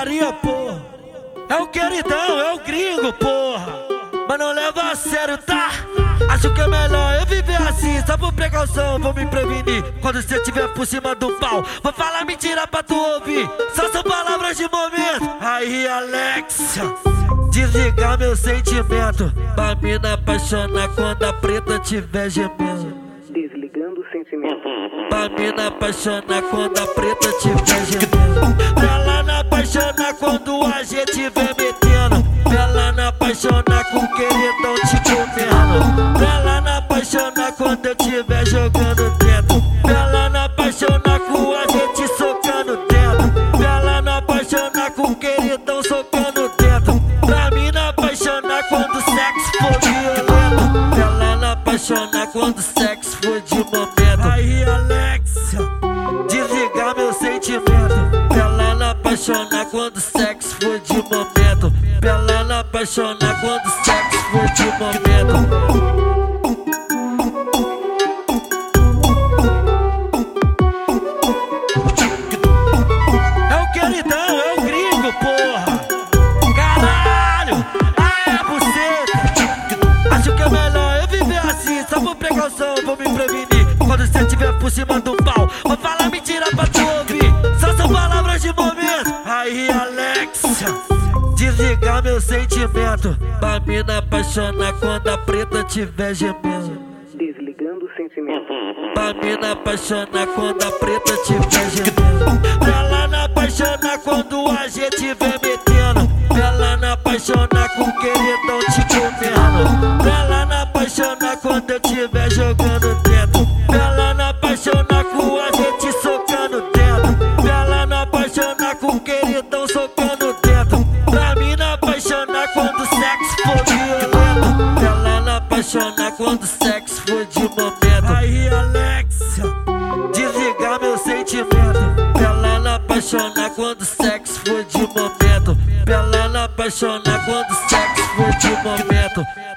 putaria, porra. É o queridão, é o gringo, porra. Mas não leva a sério, tá? Acho que é melhor eu viver assim, só por precaução, vou me prevenir. Quando você estiver por cima do pau, vou falar mentira pra tu ouvir. Só são palavras de momento. Aí, Alexa, desligar meu sentimento. Pra mina apaixonar quando a preta tiver gemendo. Desligando o sentimento. Pra mina apaixonar quando a preta tiver gemendo. A gente vem metendo. Ela não apaixonar com queridão te comendo. Ela não apaixonar quando eu tiver jogando dentro. Ela não apaixonar com a gente socando dentro. Ela não apaixonar com queridão socando dentro. Pra mim não apaixonar quando o sexo for violento. Ela não apaixonar quando o sexo for de momento. Apaixonar quando o sexo for de momento. Pra ela apaixonar quando o sexo for de momento. Vou me prevenir. Quando você estiver por cima do pau, vou falar mentira pra tu ouvir. Só são palavras de. Aí, Alexa, desligar meu sentimento. Pra mina apaixonar quando a preta tiver gemendo. Desligando o sentimento. Pra mina apaixonar quando a preta tiver gemendo. Pra ela não apaixonar quando com o queridão socando dentro. Pra mim não apaixonar quando o sexo for. Pra ela não apaixonar quando o sexo for de momento. Aí, Alexa, desligar meu sentimento. Ela não apaixonar quando o sexo for de momento. Ela não apaixonar quando o sexo for de momento.